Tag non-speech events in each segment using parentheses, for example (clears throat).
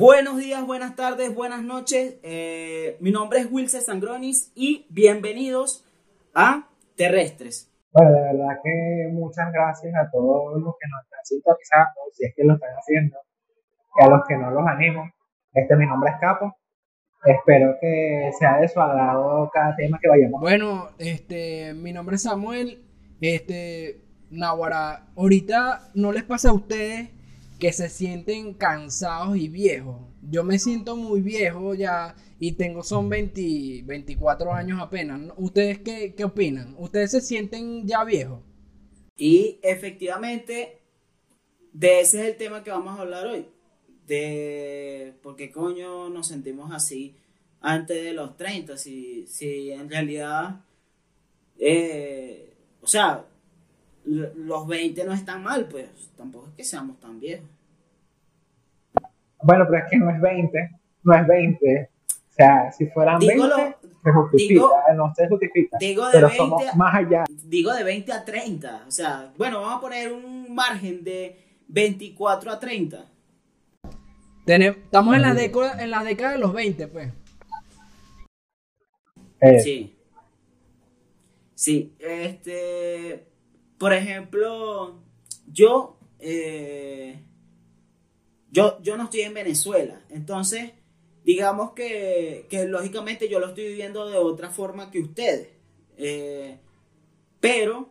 Buenos días, buenas tardes, buenas noches. Eh, mi nombre es Wilce Sangronis y bienvenidos a Terrestres. Bueno, de verdad que muchas gracias a todos los que nos están sintonizando, si es que lo están haciendo, y a los que no los animo. Este, mi nombre es Capo. Espero que sea de su agrado cada tema que vayamos. Bueno, este, mi nombre es Samuel. Este, Nahuara, ahorita no les pasa a ustedes que se sienten cansados y viejos. Yo me siento muy viejo ya y tengo son 20, 24 años apenas. ¿Ustedes qué, qué opinan? ¿Ustedes se sienten ya viejos? Y efectivamente, de ese es el tema que vamos a hablar hoy. De por qué coño nos sentimos así antes de los 30, si, si en realidad, eh, o sea, los 20 no están mal, pues tampoco es que seamos tan viejos. Bueno, pero es que no es 20, no es 20. O sea, si fueran 20, se justifica, no se justifica. Digo de pero 20 somos más allá. Digo de 20 a 30. O sea, bueno, vamos a poner un margen de 24 a 30. estamos en la, década, en la década de los 20, pues. Eh, Sí. Sí, este, por ejemplo, yo, eh, yo, yo no estoy en Venezuela, entonces, digamos que, que lógicamente yo lo estoy viviendo de otra forma que ustedes, eh, pero,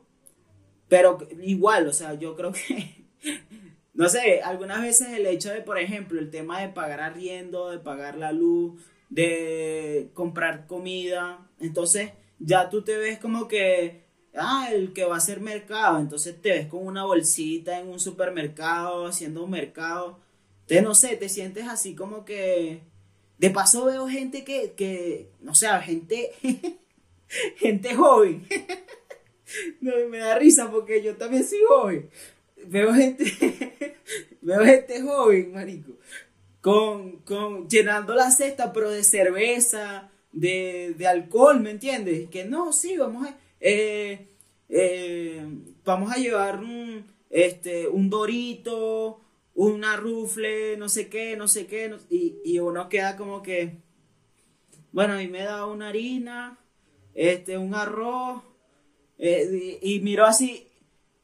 pero igual, o sea, yo creo que, (laughs) no sé, algunas veces el hecho de, por ejemplo, el tema de pagar arriendo, de pagar la luz, de comprar comida, entonces ya tú te ves como que, ah, el que va a hacer mercado, entonces te ves con una bolsita en un supermercado, haciendo un mercado, entonces no sé, te sientes así como que, de paso veo gente que, que no sé, gente, (laughs) gente joven, (laughs) no, me da risa porque yo también soy joven, veo gente, (laughs) veo gente joven, marico, con, con, llenando la cesta, pero de cerveza, de, de alcohol, ¿me entiendes? Que no, sí, vamos a, eh, eh, vamos a llevar un, este, un dorito, una rufle, no sé qué, no sé qué, y, y uno queda como que, bueno, a mí me da una harina, este, un arroz, eh, y, y miro así,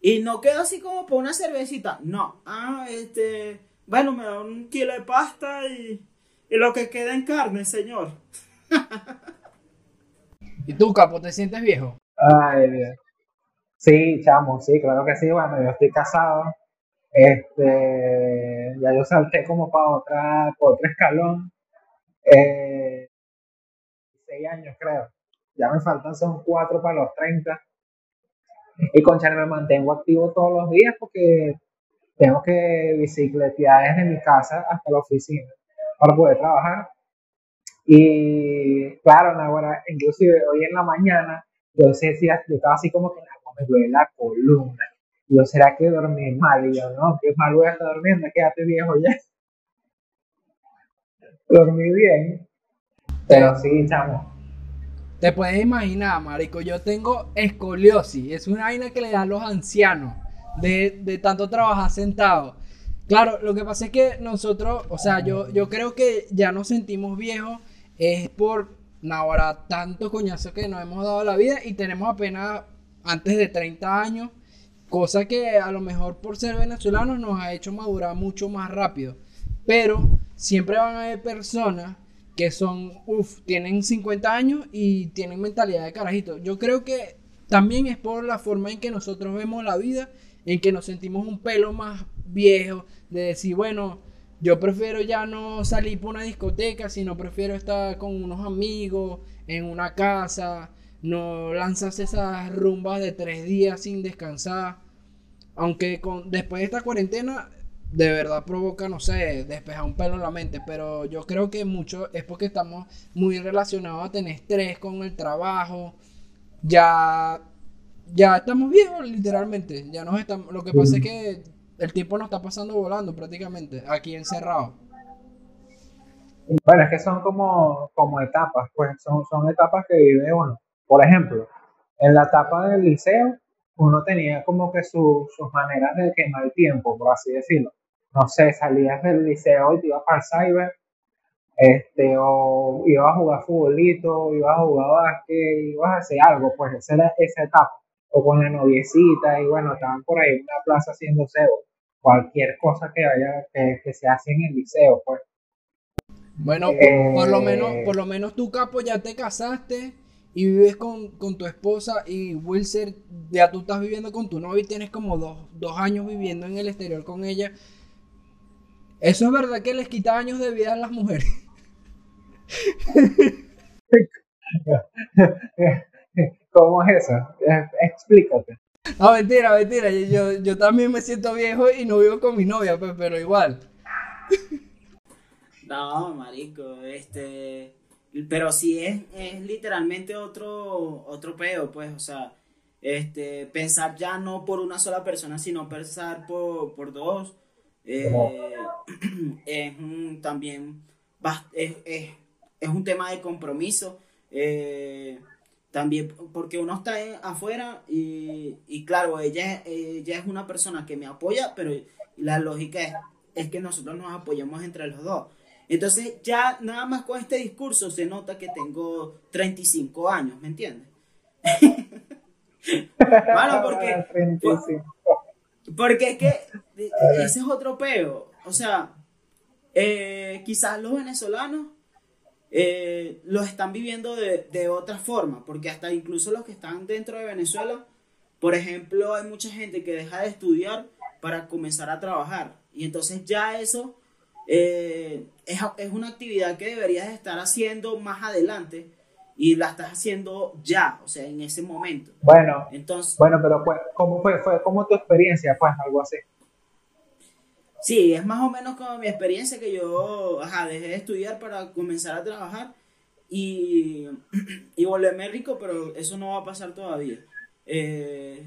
y no quedo así como por una cervecita, no, ah, este, bueno, me da un kilo de pasta y, y lo que queda en carne, señor. (laughs) ¿Y tú, Capo, te sientes viejo? Ay, Dios. Sí, chamo, sí, claro que sí. Bueno, yo estoy casado. Este, ya yo salté como para otra, para otro escalón. Eh, seis años, creo. Ya me faltan, son cuatro para los 30. Y concha, me mantengo activo todos los días porque tengo que bicicletear desde mi casa hasta la oficina para poder trabajar. Y claro, ahora, inclusive hoy en la mañana, yo decía, yo estaba así como que "Nah, me duele la columna. Yo, ¿será que dormí mal? Y yo, no, qué mal voy a estar durmiendo, quédate viejo ya. (laughs) Dormí bien. Pero sí, chamo. Te puedes imaginar, marico, yo tengo escoliosis, es una vaina que le dan los ancianos de, de tanto trabajar sentado. Claro, lo que pasa es que nosotros, o sea, yo, yo creo que ya nos sentimos viejos, es por ahora tanto coñazo que nos hemos dado la vida y tenemos apenas antes de 30 años, cosa que a lo mejor por ser venezolanos nos ha hecho madurar mucho más rápido. Pero siempre van a haber personas que son, uff, tienen 50 años y tienen mentalidad de carajito. Yo creo que también es por la forma en que nosotros vemos la vida, en que nos sentimos un pelo más viejo, de decir, bueno, yo prefiero ya no salir por una discoteca, sino prefiero estar con unos amigos, en una casa, no lanzarse esas rumbas de tres días sin descansar. Aunque con, después de esta cuarentena, de verdad provoca, no sé, despejar un pelo en la mente, pero yo creo que mucho es porque estamos muy relacionados a tener estrés con el trabajo. Ya, ya estamos viejos, literalmente. Ya nos estamos, lo que pasa es que el tiempo nos está pasando volando prácticamente, aquí encerrado. Bueno, es que son como, como etapas, pues son, son etapas que vive uno. Por ejemplo, en la etapa del liceo, uno tenía como que su- sus maneras de quemar el tiempo, por así decirlo. no sé, salías del liceo y te ibas para el cyber, este, o ibas a jugar futbolito, ibas a jugar básquet, ibas a hacer algo, pues esa era esa etapa. O con la noviecita, y bueno, estaban por ahí en una plaza haciendo cebo. Cualquier cosa que vaya, que, que se hace en el liceo, pues. Bueno, Eh, por lo menos, por lo menos tú, Capo, ya te casaste y vives con, con tu esposa y Wilser, ya tú estás viviendo con tu novia y tienes como dos, dos años viviendo en el exterior con ella. ¿Eso es verdad que les quita años de vida a las mujeres? (laughs) (laughs) ¿Cómo es eso? Eh, Explícate. No, mentira, mentira. Yo, yo, también me siento viejo y no vivo con mi novia, pues, pero igual. (laughs) No, marico, este, pero sí es, es literalmente otro, otro peo, pues, o sea, este, pensar ya no por una sola persona, sino pensar por, por dos, eh, (clears throat) es un, también, es, es, es un tema de compromiso, eh, también porque uno está en- afuera y, y claro, ella, ella es una persona que me apoya, pero la lógica es, es que nosotros nos apoyamos entre los dos. Entonces ya nada más con este discurso se nota que tengo 35 años, ¿me entiendes? (laughs) Bueno, porque, (laughs) 35. porque es que eh, ese es otro peo. O sea, eh, quizás los venezolanos eh, lo están viviendo de, de otra forma, porque hasta incluso los que están dentro de Venezuela, por ejemplo, hay mucha gente que deja de estudiar para comenzar a trabajar. Y entonces ya eso eh, es, es una actividad que deberías estar haciendo más adelante y la estás haciendo ya, o sea, en ese momento. Bueno, Entonces, bueno, pero pues, ¿cómo fue? ¿Fue como tu experiencia? Pues algo así. Sí, es más o menos como mi experiencia que yo ajá, dejé de estudiar para comenzar a trabajar y, (clears throat) y volverme rico, pero eso no va a pasar todavía. Eh,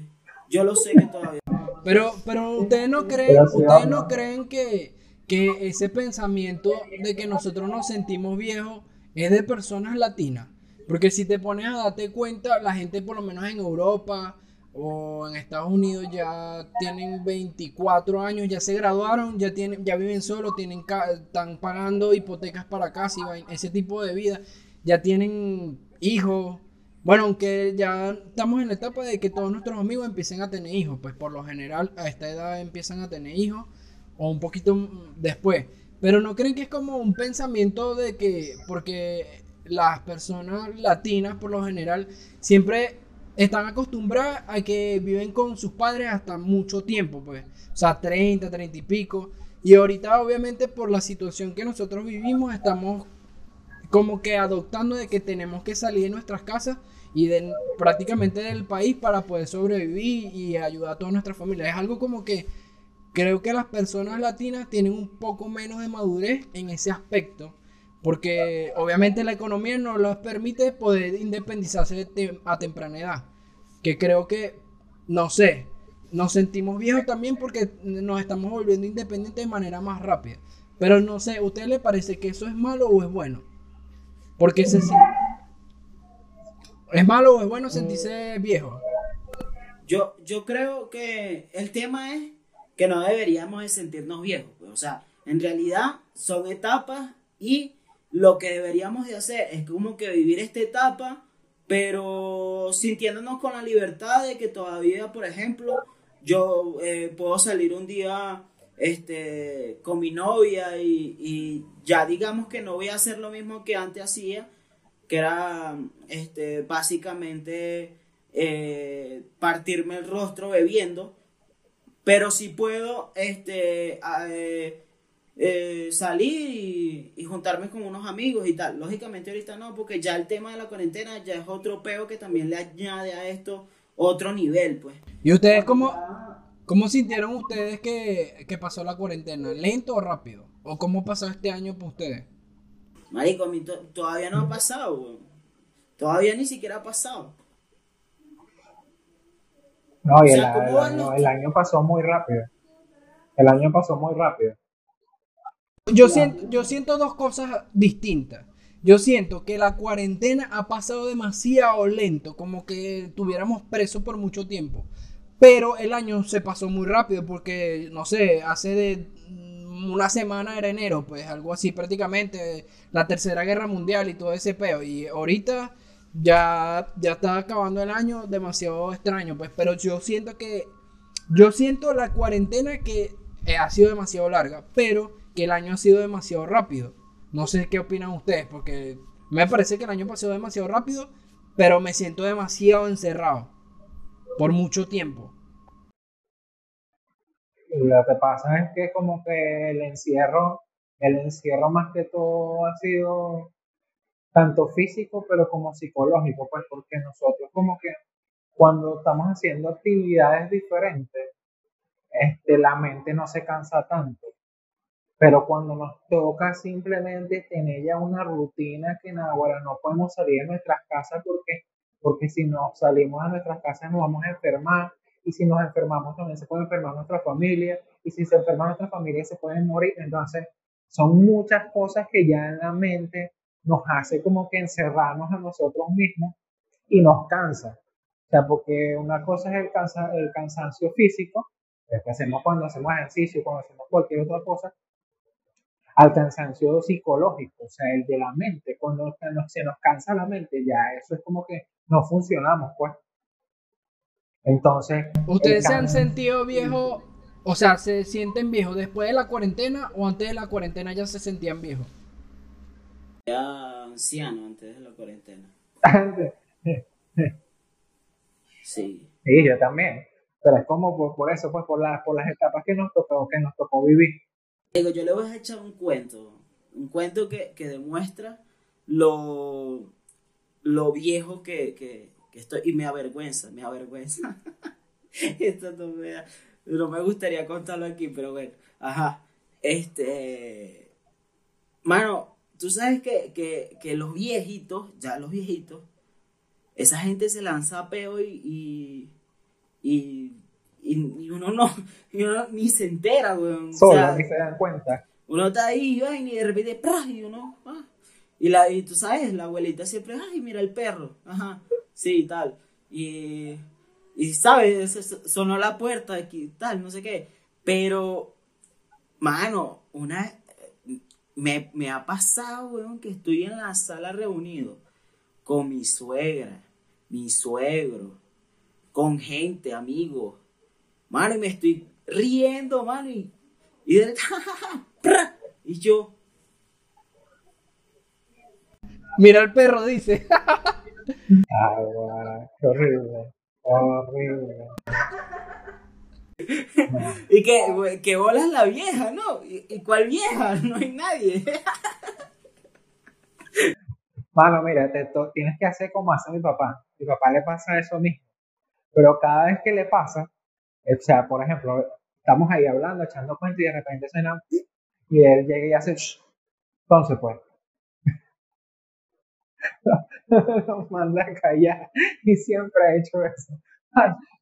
yo lo sé que todavía. Pero, pero ustedes no creen, ustedes no creen que, que ese pensamiento de que nosotros nos sentimos viejos es de personas latinas. Porque si te pones a darte cuenta, la gente por lo menos en Europa o en Estados Unidos ya tienen 24 años, ya se graduaron, ya tienen, ya viven solos, tienen están pagando hipotecas para casa y ese tipo de vida, ya tienen hijos. Bueno, aunque ya estamos en la etapa de que todos nuestros amigos empiecen a tener hijos, pues por lo general a esta edad empiezan a tener hijos o un poquito después. Pero no creen que es como un pensamiento de que, porque las personas latinas por lo general siempre están acostumbradas a que viven con sus padres hasta mucho tiempo, pues, o sea, 30, 30 y pico. Y ahorita obviamente por la situación que nosotros vivimos estamos como que adoptando de que tenemos que salir de nuestras casas y de prácticamente del país para poder sobrevivir y ayudar a toda nuestra familia. Es algo como que creo que las personas latinas tienen un poco menos de madurez en ese aspecto, porque obviamente la economía no les permite poder independizarse tem- a temprana edad. Que creo que, no sé, nos sentimos viejos también porque nos estamos volviendo independientes de manera más rápida. Pero no sé, ¿a usted le parece que eso es malo o es bueno? Porque se ¿Es malo o es bueno sentirse viejo? Yo, yo creo que el tema es que no deberíamos de sentirnos viejos. pues, O sea, en realidad son etapas y lo que deberíamos de hacer es como que vivir esta etapa, pero sintiéndonos con la libertad de que todavía, por ejemplo, yo eh, puedo salir un día este, con mi novia y, ya digamos que no voy a hacer lo mismo que antes hacía, que era este, básicamente eh, partirme el rostro bebiendo, pero sí puedo este, eh, eh, salir y, y juntarme con unos amigos y tal. Lógicamente ahorita no, porque ya el tema de la cuarentena ya es otro peo que también le añade a esto otro nivel, pues. ¿Y ustedes cómo, cómo sintieron ustedes que, que pasó la cuarentena? ¿Lento o rápido? ¿O cómo pasó este año para ustedes? Marico, a mí to- todavía no ha pasado, weón. Todavía ni siquiera ha pasado. No, y O el, sea, ¿cómo el van año, los- el año pasó muy rápido. El año pasó muy rápido. Yo siento, yo siento dos cosas distintas. Yo siento que la cuarentena ha pasado demasiado lento, como que tuviéramos preso por mucho tiempo. Pero el año se pasó muy rápido porque, no sé, hace de una semana era enero, pues algo así prácticamente, la tercera guerra mundial y todo ese peo. Y ahorita ya, ya está acabando el año demasiado extraño, pues, pero yo siento que, yo siento la cuarentena que eh, ha sido demasiado larga, pero que el año ha sido demasiado rápido. No sé qué opinan ustedes, porque me parece que el año pasó demasiado rápido, pero me siento demasiado encerrado por mucho tiempo. Lo que pasa es que como que el encierro, el encierro más que todo ha sido tanto físico pero como psicológico, pues porque nosotros como que cuando estamos haciendo actividades diferentes, este, la mente no se cansa tanto. Pero cuando nos toca simplemente tener ya una rutina que ahora no podemos salir de nuestras casas porque, porque si no salimos de nuestras casas nos vamos a enfermar y si nos enfermamos también se puede enfermar nuestra familia y si se enferma nuestra familia se pueden morir. Entonces son muchas cosas que ya en la mente nos hace como que encerrarnos a nosotros mismos y nos cansa. O sea, porque una cosa es el, cansa, el cansancio físico, que hacemos cuando hacemos ejercicio, cuando hacemos cualquier otra cosa, al cansancio psicológico, o sea, el de la mente. Cuando se nos cansa la mente, ya eso es como que no funcionamos, pues. Entonces. ¿Ustedes se han sentido viejos? O sea, ¿se sienten viejos después de la cuarentena o antes de la cuarentena ya se sentían viejos? Ya anciano antes de la cuarentena. sí. Sí, yo también. Pero es como por, eso, pues por, por las etapas que nos tocó, que nos tocó vivir. Digo, yo le voy a echar un cuento, un cuento que, demuestra lo, lo viejo que, que, estoy, y me avergüenza, me avergüenza. (laughs) Esto no me, no me gustaría contarlo aquí, pero bueno, ajá, este, mano, tú sabes que, los viejitos, ya los viejitos, esa gente se lanza a peo y y, uno no, ni se entera, weón. Solo, ni se dan cuenta. Uno está ahí, y de repente, ¡prá! y uno, ah. Y, la, y tú sabes, la abuelita siempre, ay, mira el perro, ajá, sí, tal. Y, y sabes, sonó la puerta, aquí, tal, no sé qué. Pero, mano, una, me, me ha pasado, weón, que estoy en la sala reunido con mi suegra, mi suegro, con gente, amigos, Mano, y me estoy riendo, mano, y, y, de, (laughs) y yo. Mira el perro, dice. (laughs) ah, qué horrible. Horrible. (laughs) y que, que bolas la vieja, ¿no? ¿Y, cuál vieja? No hay nadie. Mano, mira, te tienes que hacer como hace mi papá. Mi papá le pasa eso mismo. Pero cada vez que le pasa, o sea, por ejemplo, estamos ahí hablando, echando cuentos y de repente suena y él llega y hace entonces pues (laughs) nos manda a callar y siempre ha hecho eso.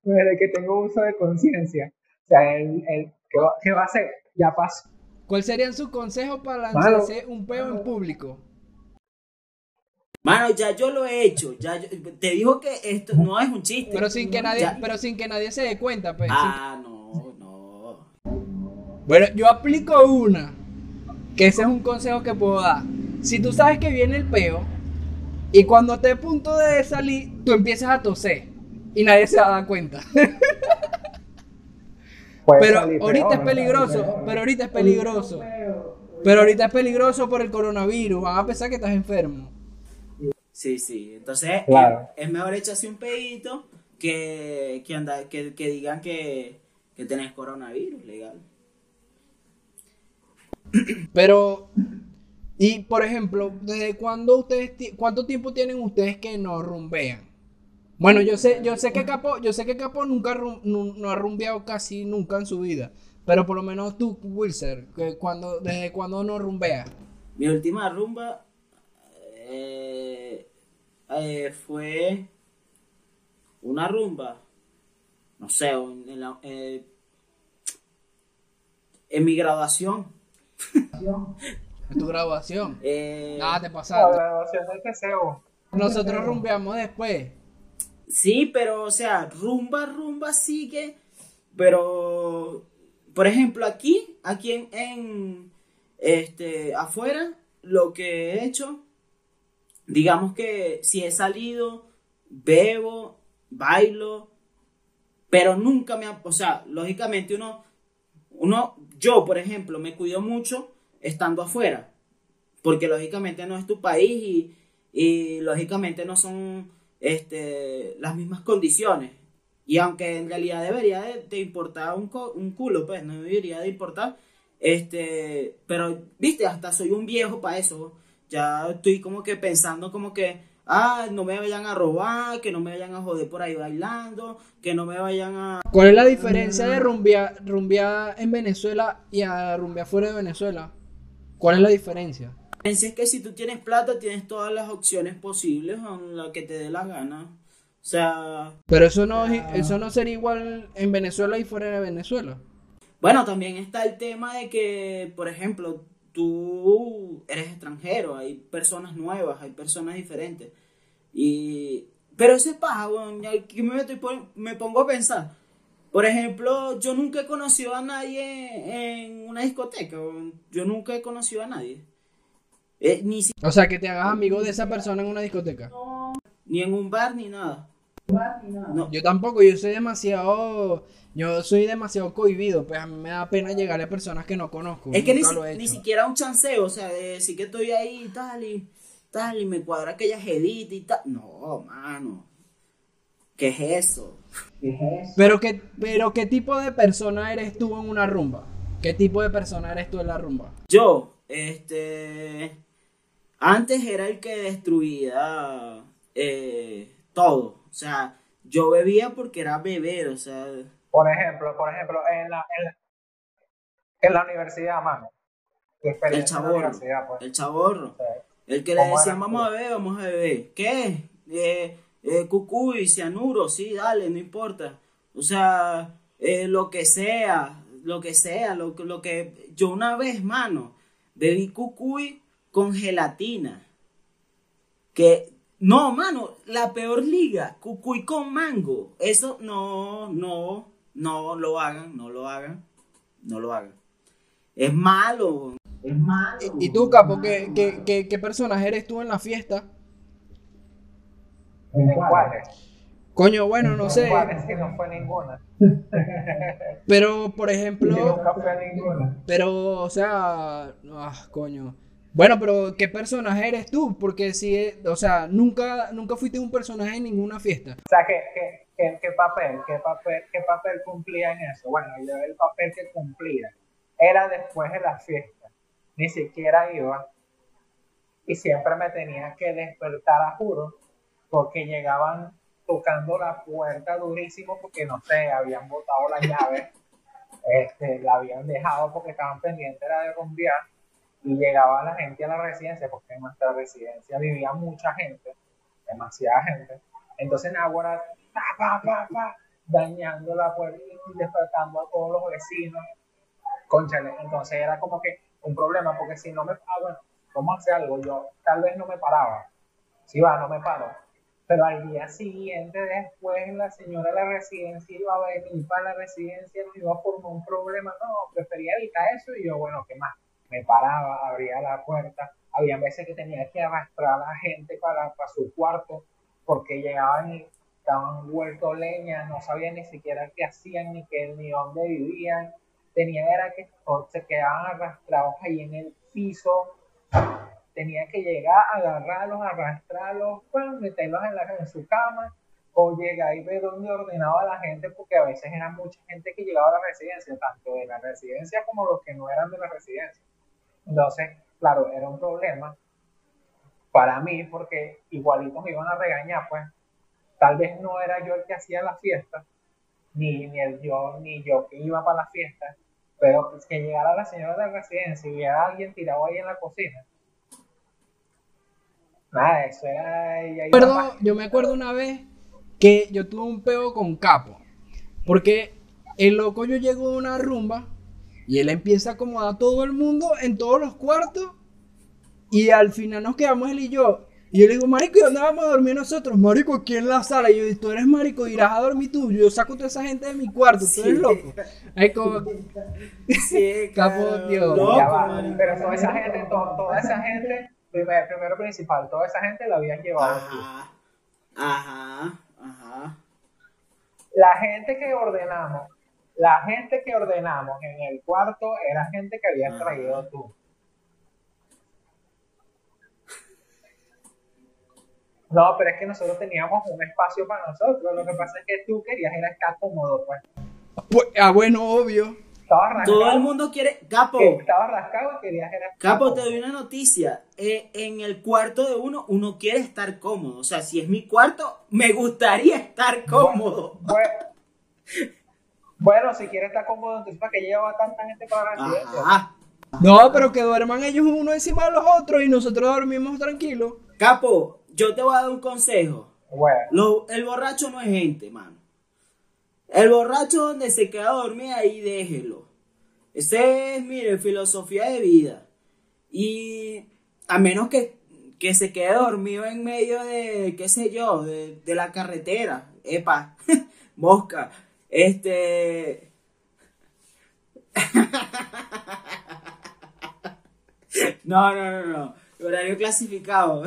Desde que tengo uso de conciencia. O sea él, ¿qué, va, a hacer? ya pasó. ¿cuál sería su consejo para lanzarse un peo en público? Mano, ya yo lo he hecho. Ya te digo que esto no es un chiste. Pero sin que nadie, pero sin que nadie se dé cuenta, pues. Ah, no, no. Bueno, yo aplico una. Que ese es un consejo que puedo dar. Si tú sabes que viene el peo y cuando esté a punto de salir, tú empiezas a toser y nadie se va a dar cuenta. (laughs) pero ahorita es peligroso, pero ahorita es peligroso. Pero ahorita es peligroso por el coronavirus. Van a pensar que estás enfermo. Sí, sí. Entonces, es, mejor echarse un pedito que, que, anda, que, que digan que, que tenés coronavirus, legal. Pero, y por ejemplo, ¿desde cuándo ustedes, cuánto tiempo tienen ustedes que no rumbean? Bueno, yo sé, yo sé que Capo, yo sé que Capo nunca no, ha rumbeado casi nunca en su vida. Pero por lo menos tú, Wilser, que cuando, ¿desde cuándo no rumbea? Mi última rumba eh, eh, fue una rumba, no sé, en, eh, en mi graduación. ¿En tu graduación? Eh, Nada te pasaste. La graduación del TCO. Nosotros rumbeamos después. Sí, pero, o sea, rumba, rumba sigue, pero por ejemplo, aquí, aquí en, en, este, afuera, lo que he hecho, digamos que si he salido, bebo, bailo, pero nunca me ha, o sea, lógicamente uno, uno, yo por ejemplo, me cuido mucho estando afuera, porque lógicamente no es tu país y, y lógicamente no son este, las mismas condiciones. Y aunque en realidad debería de, importar un, un, culo, pues no debería de importar. Este, pero, viste, hasta soy un viejo para eso. Ya estoy como que pensando como que, ah, no me vayan a robar, que no me vayan a joder por ahí bailando, que no me vayan a... (laughs) ¿Cuál es la diferencia de rumbear, rumbear en Venezuela y a rumbear fuera de Venezuela? ¿Cuál es la diferencia? Es que si tú tienes plata, tienes todas las opciones posibles, con la que te dé la gana. O sea. Pero eso no, eso no sería igual en Venezuela y fuera de Venezuela. Bueno, también está el tema de que, por ejemplo, tú eres extranjero, hay personas nuevas, hay personas diferentes. Y. Pero ese paja, bueno, aquí me, me pongo a pensar. Por ejemplo, yo nunca he conocido a nadie en una discoteca. Yo nunca he conocido a nadie. Eh, ni O sea, que te hagas amigo de esa persona en una discoteca. ni en un bar ni nada. No. Yo tampoco, yo soy demasiado, yo soy demasiado cohibido, pues a mí me da pena llegarle a personas que no conozco. Es que ni, siquiera un chanceo, o sea, de decir que estoy ahí y tal y tal y me cuadra aquella jedita y tal. No, mano. ¿Qué es eso? ¿Qué es eso? Pero qué, pero qué tipo de persona eres tú en una rumba? ¿Qué tipo de persona eres tú en la rumba? Yo, este, antes era el que destruía eh, todo. O sea, yo bebía porque era beber, o sea. Por ejemplo, por ejemplo, en la, en la, universidad, mano. El chaborro. Pues. El chaborro. El que le decía, vamos a beber, vamos a beber. ¿Qué? Eh, eh, cucuy, cianuro, sí, dale, no importa. O sea, eh, lo que sea, lo que sea, lo, lo que... Yo una vez, mano, bebí cucuy con gelatina. Que, no, mano, la peor liga, cucuy con mango. Eso no, no, no lo hagan, no lo hagan, no lo hagan. Es malo. Es malo. ¿Y, tú, Capo, qué, qué, qué, personaje eres tú en la fiesta? ¿En cuáles? Coño, bueno, no sé. Si no fue ninguna. Pero, por ejemplo. (laughs) Nunca fue ninguna. Pero, o sea. Ah, coño. Bueno, pero ¿qué personaje eres tú? Porque si, o sea, nunca, nunca fuiste un personaje en ninguna fiesta. O sea, ¿qué, papel, qué papel, qué papel cumplía en eso? Bueno, yo el papel que cumplía era después de la fiesta. Ni siquiera iba y siempre me tenía que despertar a juro porque llegaban tocando la puerta durísimo porque no sé, habían botado la llave, (laughs) este, la habían dejado porque estaban pendientes de rumbear y llegaba la gente a la residencia, porque en nuestra residencia vivía mucha gente, demasiada gente. Entonces, ahora, pa, pa, pa, pa, dañando la puerta y despertando a todos los vecinos. Conchale, entonces era como que un problema, porque si no me, ah, bueno, ¿cómo hacer algo? Yo tal vez no me paraba. Si va, no me paro. Pero al día siguiente, después, la señora de la residencia iba a venir para la residencia, no iba a formar un problema. No, prefería evitar eso y yo, bueno, ¿qué más? Me paraba, abría la puerta. Había veces que tenía que arrastrar a la gente para, para su cuarto porque llegaban y estaban vueltos leña, no sabían ni siquiera qué hacían ni qué, ni dónde vivían. Tenía era que se quedaban arrastrados ahí en el piso. Tenía que llegar, agarrarlos, arrastrarlos, pues, meterlos en, la, en su cama o llegar y ver dónde ordenaba la gente, porque a veces era mucha gente que llegaba a la residencia, tanto de la residencia como los que no eran de la residencia. Entonces, claro, era un problema para mí porque igualito me iban a regañar, pues tal vez no era yo el que hacía la fiesta, ni, ni el yo, ni yo que iba para la fiesta, pero pues, que llegara la señora de la residencia y viera a alguien tirado ahí en la cocina. Nada, eso era... Perdón, yo me acuerdo una vez que yo tuve un peo con Capo, porque el loco yo llego a una rumba y él empieza a acomodar a todo el mundo en todos los cuartos. Y al final nos quedamos él y yo. Y yo le digo, marico, ¿y dónde vamos a dormir nosotros? Marico, aquí en la sala. Y yo, tú eres marico, irás a dormir tú. Yo saco toda esa gente de mi cuarto, tú eres Sí. loco. Ay, como, Sí, (laughs) Capo, claro, tío. loco, Ya va, marico. pero toda esa gente, to- toda esa gente, primero, primero principal, toda esa gente la habías llevado. Ajá, ajá, ajá. La gente que ordenamos, la gente que ordenamos en el cuarto era gente que habías Ajá. traído tú. No, pero es que nosotros teníamos un espacio para nosotros. Lo que pasa es que tú querías era estar cómodo, pues. pues, ah, bueno, obvio. Estabas rascado. Todo el mundo quiere. Capo, que Estabas rascado y querías era estar Capo, te doy una noticia. Eh, en el cuarto de uno, uno quiere estar cómodo. O sea, si es mi cuarto, me gustaría estar cómodo. Bueno, bueno, si quieres estar cómodo, entonces ¿para qué lleva tanta gente para la residencia? Ajá. No, pero que duerman ellos uno encima de los otros y nosotros dormimos tranquilos. Capo, yo te voy a dar un consejo. Bueno, Lo- el borracho no es gente, mano. El borracho donde se queda dormido ahí, déjelo. Ese es, mire, filosofía de vida. Y a menos que, que se quede dormido en medio de, qué sé yo, de, de la carretera. Epa, (laughs) mosca. Este... No, no, no, no. Horario clasificado.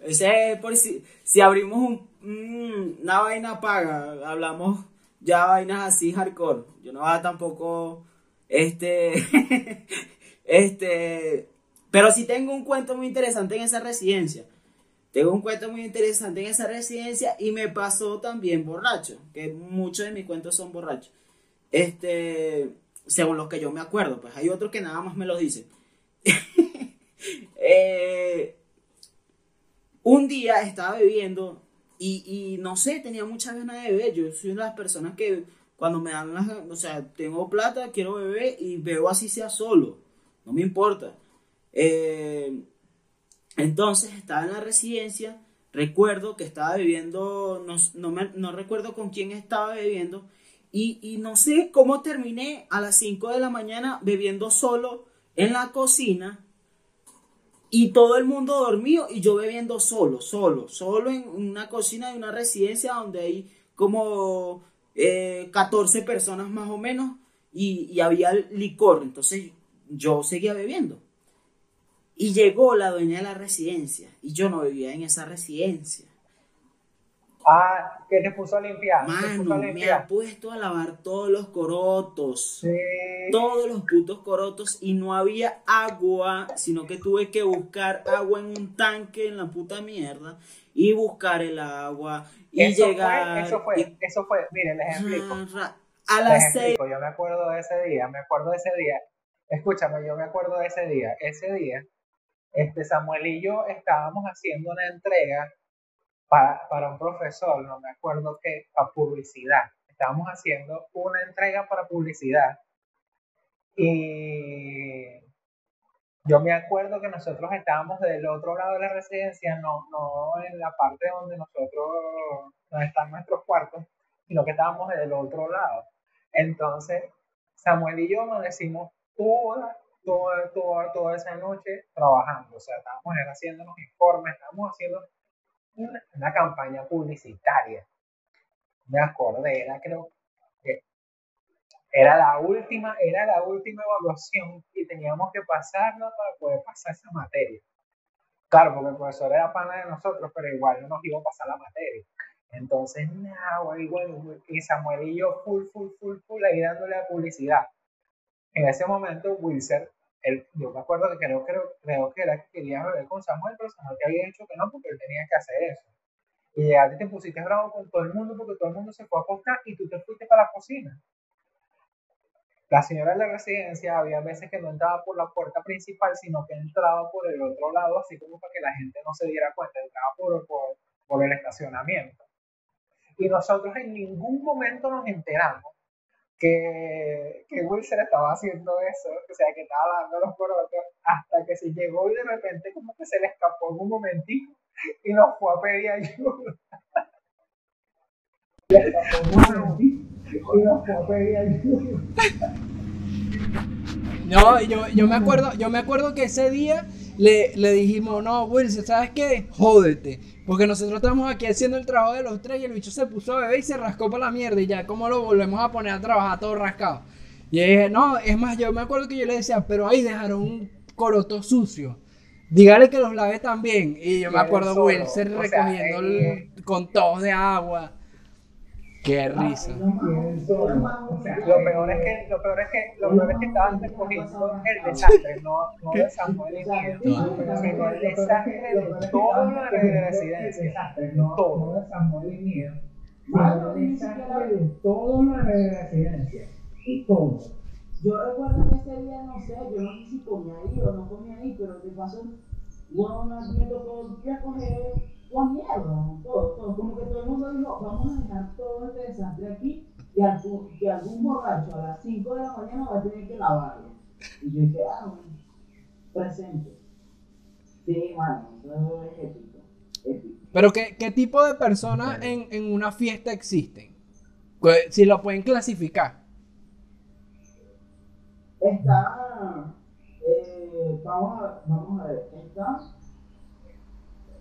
Ese es por si, si abrimos un, un- una vaina paga, hablamos ya vainas así hardcore. Yo no voy a tampoco, este, (laughs) este, pero sí tengo un cuento muy interesante en esa residencia. Tengo un cuento muy interesante en esa residencia y me pasó también borracho, que muchos de mis cuentos son borrachos. Este, según los que yo me acuerdo, pues hay otros que nada más me lo dicen. (laughs) Eh, un día estaba bebiendo y, y no sé, tenía muchas ganas de beber. Yo soy una de las personas que cuando me dan las, o sea, tengo plata, quiero beber y bebo así sea solo. No me importa. Eh, entonces estaba en la residencia, recuerdo que estaba bebiendo, no, no, me- no recuerdo con quién estaba bebiendo y, y no sé cómo terminé a las 5 de la mañana bebiendo solo en la cocina y todo el mundo dormido y yo bebiendo solo, solo, solo en una cocina de una residencia donde hay como eh, 14 personas más o menos y, y había licor, entonces yo seguía bebiendo. Y llegó la dueña de la residencia y yo no vivía en esa residencia. ah, que te puso a limpiar. puso Mano, a me limpiar. ha puesto a lavar todos los corotos. Sí. todos los putos corotos y no había agua, sino que tuve que buscar agua en un tanque en la puta mierda y buscar el agua y eso llegar. Fue, eso fue, y- eso fue, mire, les explico. A las seis. yo me acuerdo de ese día, me acuerdo de ese día. Escúchame, yo me acuerdo de ese día. Ese día, este Samuel y yo estábamos haciendo una entrega para, para un profesor, no me acuerdo qué, para publicidad. Estábamos haciendo una entrega para publicidad. Y yo me acuerdo que nosotros estábamos del otro lado de la residencia, no, no en la parte donde nosotros, donde están nuestros cuartos, sino que estábamos del otro lado. Entonces, Samuel y yo nos decimos toda, toda, toda, toda esa noche trabajando. O sea, estábamos los informes, estábamos haciendo una, una campaña publicitaria. Me acordé, era creo que era la última, era la última evaluación y teníamos que pasarla para poder pasar esa materia. Claro, porque el profesor era pana de nosotros, pero igual no nos iba a pasar la materia. Entonces, nada, güey, bueno, y Samuel y yo full, full, full, full, ahí dándole a publicidad. En ese momento, Wilser, él, yo me acuerdo que creo, creo, creo que era que quería beber con Samuel, pero Samuel te había dicho que no, porque él tenía que hacer eso. Y llegaste y te pusiste bravo con todo el mundo porque todo el mundo se fue a acostar y tú te fuiste para la cocina. La señora de la residencia había veces que no entraba por la puerta principal, sino que entraba por el otro lado, así como para que la gente no se diera cuenta, entraba por, por, por el estacionamiento. Y nosotros en ningún momento nos enteramos que, que Wilson estaba haciendo eso, o sea, que estaba dando los corotos, hasta que se llegó y de repente como que se le escapó en un momentito y nos fue a pedir ayuda. (laughs) Y nos fue a pedir ayuda. No, yo, yo me acuerdo, yo me acuerdo que ese día le, le dijimos, no, Wilson, ¿sabes qué? Jódete. Porque nosotros estamos aquí haciendo el trabajo de los tres y el bicho se puso a beber y se rascó para la mierda. Y ya, ¿cómo lo volvemos a poner a trabajar todo rascado? Y yo dije, no, es más, yo me acuerdo que yo le decía, pero ahí dejaron un coroto sucio. Dígale que los lave también. Y yo me acuerdo Wilson sea, recogiendo el- eh, con todos de agua. Qué risa. Lo peor es que, lo peor es que, lo peor es que estaban recogiendo el desastre, no, no de Samuel y mío, sino el desastre de todo lo de la residencia. Todo. Mano, ni siquiera de todo lo de la residencia. Y todo. Yo recuerdo que ese día, no sé, yo no sé si comía ahí o no comía ahí, pero de paso, bueno, me tocó recoger la mierda, todo, todo. Como que todo el mundo dijo, vamos a dejar todo este desastre aquí y algún, que algún borracho a las 5 de la mañana va a tener que lavarlo. Y yo dije, ah, bueno, presente. Sí, mano, eso es épico, épico. Pero ¿qué, qué tipo de personas en, en una fiesta existen? Si lo pueden clasificar. Está, eh, vamos, a, vamos a ver, está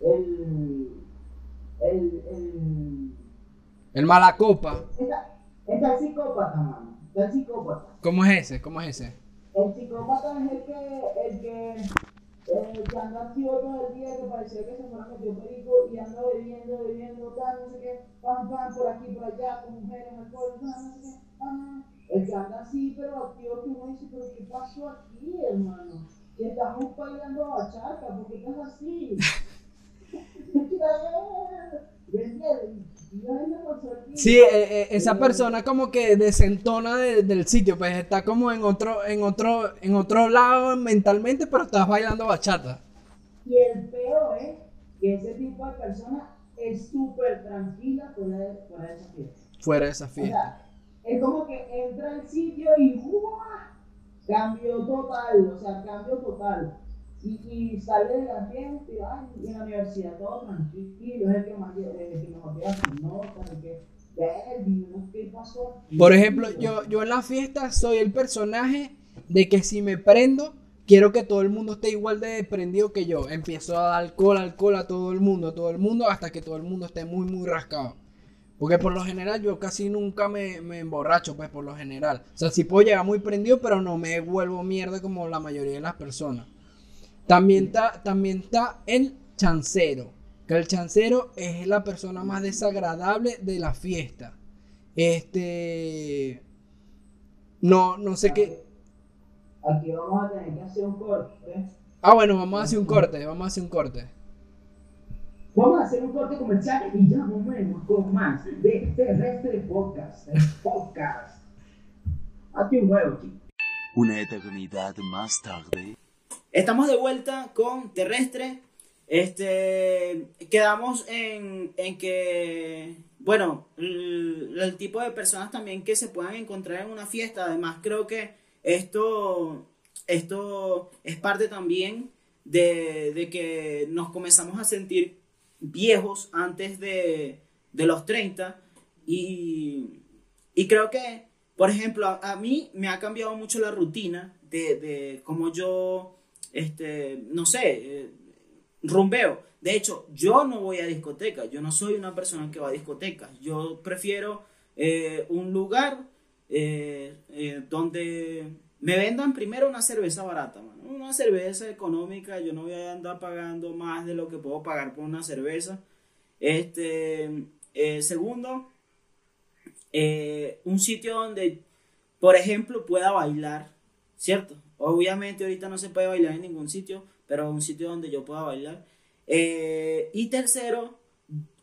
el, el, el, El malacopa. está, está el psicópata, mano, el psicópata. ¿Cómo es ese? ¿Cómo es ese? El psicópata es el que, el que, el que anda activo todo el día, que parecía que se fuera metió perico y anda bebiendo, bebiendo, tal, no sé qué, pam, pam, por aquí, por allá, con mujeres, alcohol, no sé qué, pam. El que anda así, pero activo, que uno dice, pero ¿qué pasó aquí, hermano? Que estamos bailando bachata, ¿por qué estás así? (laughs) Sí, eh, eh, esa persona como que desentona de- del sitio, pues está como en otro, en otro, en otro lado mentalmente, pero estás bailando bachata. Y el peor es que ese tipo de persona es súper tranquila fuera de, fuera de esa fiesta. Fuera de esa O fiesta. sea, es como que entra al sitio y ¡guau! cambio total, o sea, cambio total. Y, y sale de la fiesta y, y en la universidad todo tranquilo, es el que, más, el que mejor que. Por ejemplo, yo, yo en la fiesta soy el personaje de que si me prendo, quiero que todo el mundo esté igual de prendido que yo. Empiezo a dar alcohol, alcohol a todo el mundo, a todo el mundo, hasta que todo el mundo esté muy, muy rascado. Porque por lo general yo casi nunca me, me emborracho, pues por lo general. O sea, sí puedo llegar muy prendido, pero no me vuelvo mierda como la mayoría de las personas. También está, también está el chancero. Que el chancero es la persona más desagradable de la fiesta. Este. No, no sé qué. Aquí vamos a tener que hacer un corte. Ah, bueno, vamos a hacer un corte. Vamos a hacer un corte. Vamos a hacer un corte comercial y ya volvemos con más de Terrestre Podcast. Podcast. Hazte un huevo, chico. Una eternidad más tarde. Estamos de vuelta con Terrestre. Este, quedamos en, en que, bueno, el, tipo de personas también que se puedan encontrar en una fiesta. Además, creo que esto, esto es parte también de, de que nos comenzamos a sentir viejos antes de, de los 30 y, y creo que, por ejemplo, a, a mí me ha cambiado mucho la rutina de, de cómo yo, este, no sé, eh, rumbeo. De hecho, yo no voy a discotecas, yo no soy una persona que va a discotecas, yo prefiero eh, un lugar eh, donde me vendan primero una cerveza barata, una cerveza económica, yo no voy a andar pagando más de lo que puedo pagar por una cerveza. Este, segundo, un sitio donde, por ejemplo, pueda bailar, ¿cierto? Obviamente ahorita no se puede bailar en ningún sitio, pero un sitio donde yo pueda bailar. Eh, y tercero,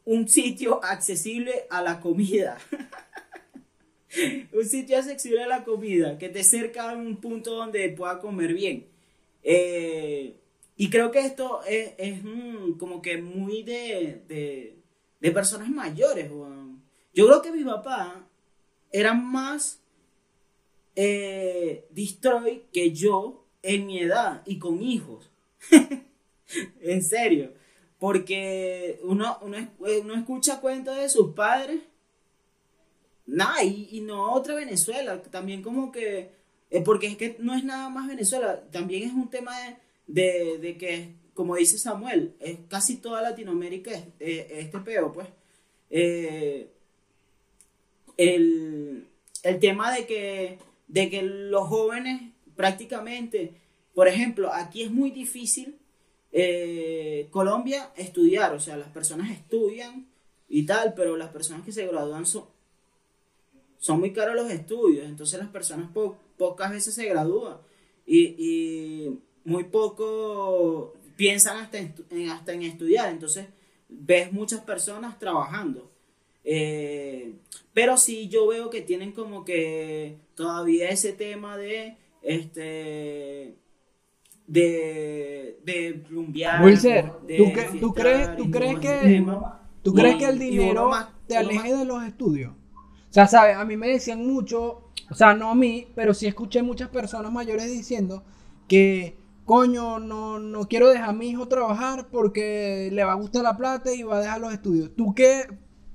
un sitio accesible a la comida. (laughs) un sitio accesible a la comida, que te cerca a un punto donde pueda comer bien. Eh, y creo que esto es, es, mm, como que muy de, de, de personas mayores. Yo creo que mi papá era más eh, que yo en mi edad y con hijos. (laughs) en serio. Porque uno, uno, es- uno escucha cuentos de sus padres. Nah, y, no otra Venezuela. También como que... eh, porque es que no es nada más Venezuela. También es un tema de, de, de que, como dice Samuel, es casi toda Latinoamérica es, es- este peo, pues. Eh, el, el tema de que, de que los jóvenes prácticamente, por ejemplo, aquí es muy difícil eh, Colombia estudiar, o sea, las personas estudian y tal, pero las personas que se gradúan son, son muy caros los estudios, entonces las personas po- pocas veces se gradúan y, y muy poco piensan hasta en- hasta en estudiar, entonces ves muchas personas trabajando. Eh, pero sí yo veo que tienen como que todavía ese tema de este de de rumbear, Wilser, de ¿tú, cre- tú crees, tú crees que. ¿Tú Y- crees que el dinero más- te aleje más- de los estudios? O sea, ¿sabes? A mí me decían mucho, o sea, no a mí, pero sí escuché muchas personas mayores diciendo que, coño, no, no quiero dejar a mi hijo trabajar porque le va a gustar la plata y va a dejar los estudios. ¿Tú qué,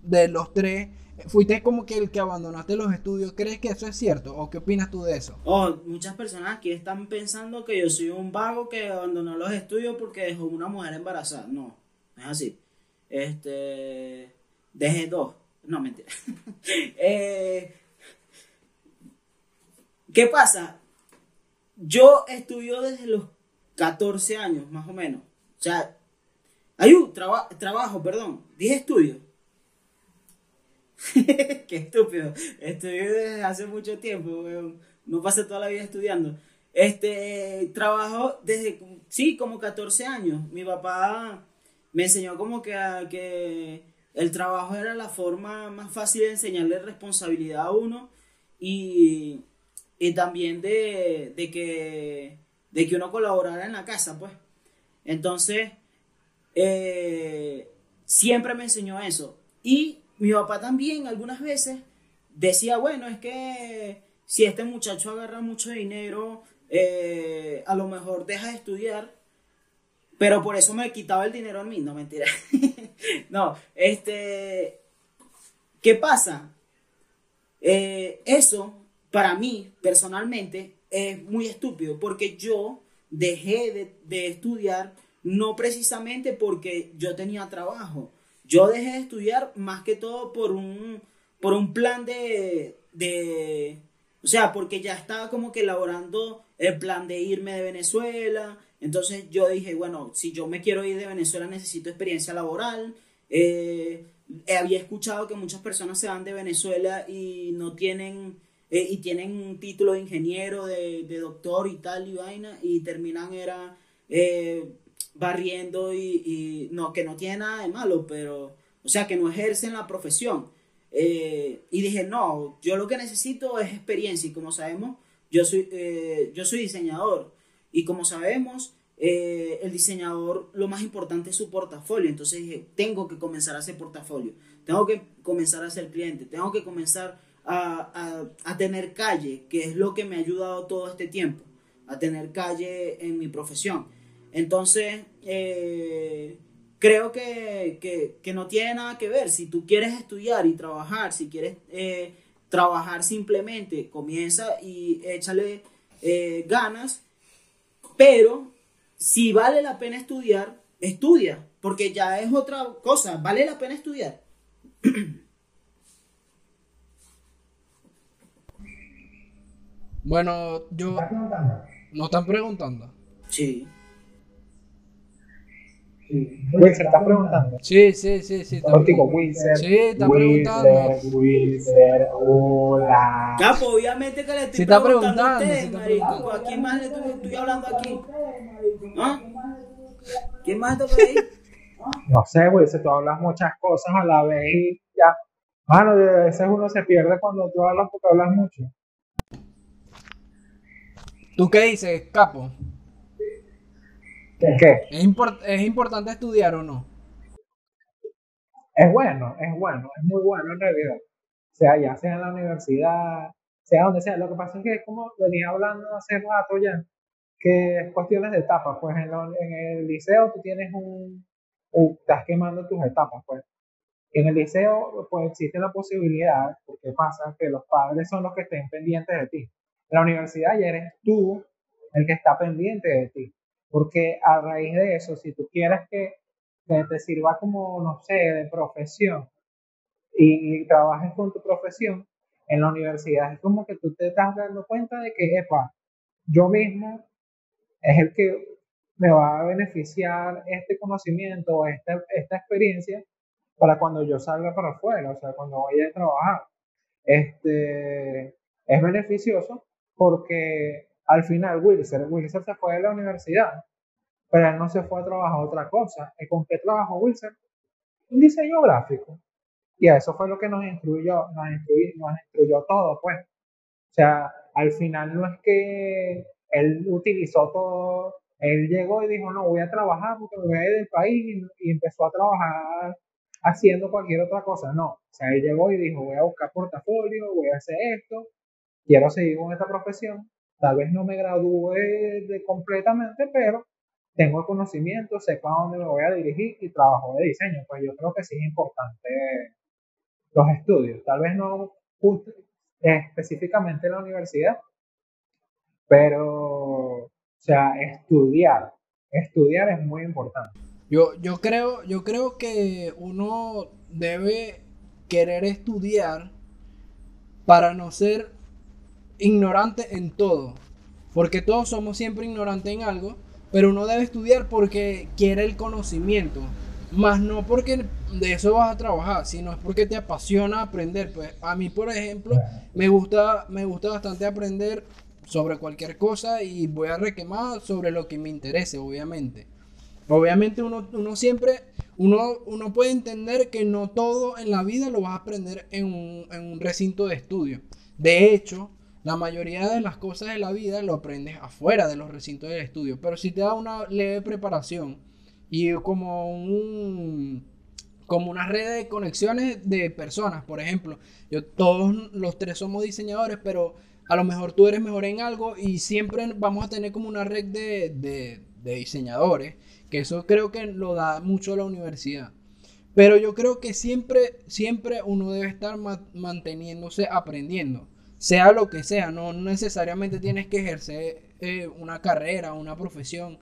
de los tres, fuiste como que el que abandonaste los estudios? ¿Crees que eso es cierto? ¿O qué opinas tú de eso? Oh, muchas personas aquí están pensando que yo soy un vago que abandonó los estudios porque dejó una mujer embarazada. No, no es así. Este, dejé dos. No, mentira. (laughs) Eh, ¿Qué pasa? Yo estudio desde los 14 años, más o menos. O sea, hay un traba- trabajo, perdón. Dije estudio. (laughs) Qué estúpido. Estudié desde hace mucho tiempo. No pasé toda la vida estudiando. Este, trabajo desde, sí, como 14 años. Mi papá me enseñó como que, que el trabajo era la forma más fácil de enseñarle responsabilidad a uno y, y también de, de que, de que uno colaborara en la casa, pues. Entonces, eh, siempre me enseñó eso. Y mi papá también algunas veces decía, bueno, es que si este muchacho agarra mucho dinero, eh, a lo mejor deja de estudiar, pero por eso me quitaba el dinero a mí, no mentira. (laughs) no, este, ¿qué pasa? Eh, eso, para mí, personalmente, es muy estúpido, porque yo dejé de, de estudiar no precisamente porque yo tenía trabajo. Yo dejé de estudiar más que todo por un, por un plan de, de, o sea, porque ya estaba como que elaborando el plan de irme de Venezuela. Entonces yo dije, bueno, si yo me quiero ir de Venezuela necesito experiencia laboral. Eh, había escuchado que muchas personas se van de Venezuela y no tienen, eh, y tienen un título de ingeniero, de, de doctor y tal y vaina, y terminan era eh, barriendo y, no, que no tiene nada de malo, pero, o sea, que no ejercen la profesión. Eh, y dije, no, yo lo que necesito es experiencia y como sabemos, yo soy, eh, yo soy diseñador y como sabemos, eh, el diseñador lo más importante es su portafolio. Entonces dije, tengo que comenzar a hacer portafolio, tengo que comenzar a ser cliente, tengo que comenzar a, a, a tener calle, que es lo que me ha ayudado todo este tiempo, a tener calle en mi profesión. Entonces, eh, creo que, que, que no tiene nada que ver. Si tú quieres estudiar y trabajar, si quieres eh, trabajar simplemente, comienza y échale eh, ganas. Pero si vale la pena estudiar, estudia, porque ya es otra cosa. ¿Vale la pena estudiar? Bueno, yo... ¿Estás preguntando? Nos están preguntando. Sí. Wilson, ¿estás preguntando? Sí, sí, sí, sí. Contigo. Wilson. Sí, está Wilson, preguntando. Wilson, hola. Capo, obviamente que le estoy Sí está preguntando, a preguntando, ustedes, sí marico. preguntando. ¿A quién más le estoy, estoy hablando aquí? ¿Ah? ¿Quién más está por ahí? No sé, Wilson, tú hablas muchas cosas a la vez y ya. Mano, a veces uno se pierde cuando tú hablas porque hablas mucho. ¿Tú qué dices, capo? ¿Qué? ¿Es, import- ¿Es importante estudiar o no? Es bueno, es bueno, es muy bueno en realidad. O sea, ya sea en la universidad, sea donde sea. Lo que pasa es que es como venía hablando hace rato ya, que es cuestiones de etapas. Pues en, la- en el liceo tú tienes un, un- estás quemando tus etapas, pues. En el liceo, pues existe la posibilidad, porque pasa que los padres son los que estén pendientes de ti. En la universidad ya eres tú el que está pendiente de ti. Porque a raíz de eso, si tú quieres que, te sirva como, no sé, de profesión y, y trabajes con tu profesión, en la universidad es como que tú te estás dando cuenta de que, epa, yo mismo es el que me va a beneficiar este conocimiento o esta, esta experiencia para cuando yo salga para afuera, o sea, cuando vaya a trabajar. Este, es beneficioso porque al final Wilson, Wilson se fue de la universidad, pero él no se fue a trabajar otra cosa. ¿Y con qué trabajó Wilson? Un diseño gráfico. Y a eso fue lo que nos instruyó, nos instruyó, nos instruyó todo, pues. O sea, al final no es que él utilizó todo, él llegó y dijo, no, voy a trabajar porque me voy a ir del país y, y empezó a trabajar haciendo cualquier otra cosa. No, o sea, él llegó y dijo, voy a buscar portafolio, voy a hacer esto, quiero seguir con esta profesión. Tal vez no me gradúe de completamente, pero tengo el conocimiento, sé para dónde me voy a dirigir y trabajo de diseño. Pues yo creo que sí es importante los estudios. Tal vez no específicamente en la universidad, pero, o sea, estudiar. Estudiar es muy importante. Yo, yo creo, yo creo que uno debe querer estudiar para no ser ignorante en todo. Porque todos somos siempre ignorantes en algo, pero uno debe estudiar porque quiere el conocimiento. Más no porque de eso vas a trabajar, sino es porque te apasiona aprender. Pues a mí, por ejemplo, me gusta, me gusta bastante aprender sobre cualquier cosa y voy a requemar sobre lo que me interese, obviamente. Obviamente uno, uno siempre, uno, uno puede entender que no todo en la vida lo vas a aprender en un, en un recinto de estudio. De hecho, la mayoría de las cosas de la vida lo aprendes afuera de los recintos de estudio. Pero si te da una leve preparación y como un como una red de conexiones de personas, por ejemplo, yo todos los tres somos diseñadores, pero a lo mejor tú eres mejor en algo y siempre vamos a tener como una red de, de- de diseñadores, que eso creo que lo da mucho la universidad. Pero yo creo que siempre, siempre uno debe estar ma- manteniéndose aprendiendo, sea lo que sea, no necesariamente tienes que ejercer eh, una carrera, una profesión.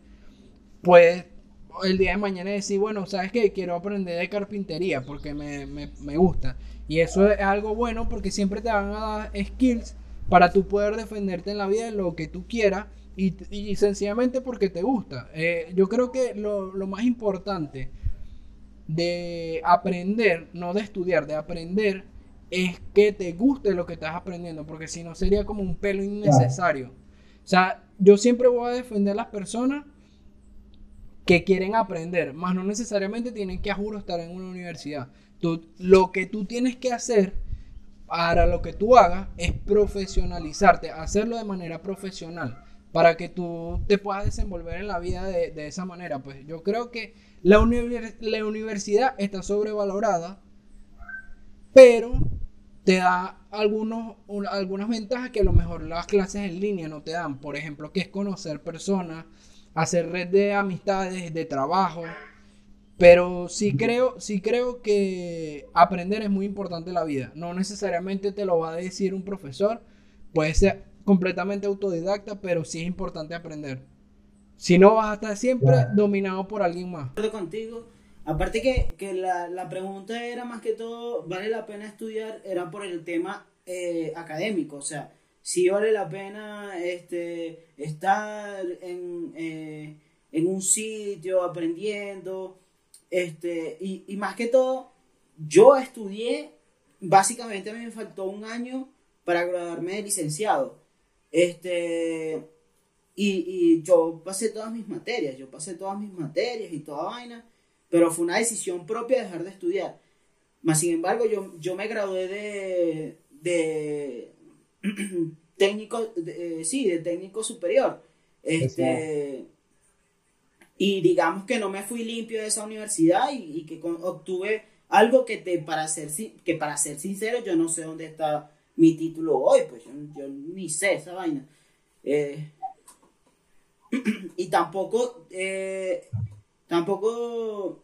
Puedes el día de mañana decir, bueno, ¿sabes qué? Quiero aprender de carpintería porque me, me- me gusta. Y eso es algo bueno porque siempre te van a dar skills para tú poder defenderte en la vida de lo que tú quieras y, y sencillamente porque te gusta. Eh, yo creo que lo, lo más importante de aprender, no de estudiar, de aprender, es que te guste lo que estás aprendiendo, porque si no sería como un pelo innecesario. O sea, yo siempre voy a defender a las personas que quieren aprender, más no necesariamente tienen que a juro estar en una universidad. Tú, lo que tú tienes que hacer para lo que tú hagas es profesionalizarte, hacerlo de manera profesional, para que tú te puedas desenvolver en la vida de, de esa manera. Pues yo creo que la, la universidad está sobrevalorada, pero te da algunos, un- algunas ventajas que a lo mejor las clases en línea no te dan. Por ejemplo, que es conocer personas, hacer red de amistades, de trabajo. Pero sí creo, sí creo que aprender es muy importante en la vida. No necesariamente te lo va a decir un profesor. Puede ser completamente autodidacta, pero sí es importante aprender. Si no, vas a estar siempre dominado por alguien más. contigo. Aparte que, que la, la pregunta era más que todo, ¿vale la pena estudiar? Era por el tema eh, académico, o sea, si vale la pena este, estar en, eh, en un sitio aprendiendo, este, y, y más que todo, yo estudié, básicamente me faltó un año para graduarme de licenciado. Este, y, y yo pasé todas mis materias, yo pasé todas mis materias y toda vaina, pero fue una decisión propia dejar de estudiar. Más sin embargo, yo, yo me gradué de, de (clears throat) técnico, de- eh, sí, de técnico superior. Este, y digamos que no me fui limpio de esa universidad y, y que con- obtuve algo que, te, para ser, que para ser sincero, yo no sé dónde está mi título hoy, pues yo, yo ni sé esa vaina. Eh, (clears throat) y tampoco, eh, tampoco,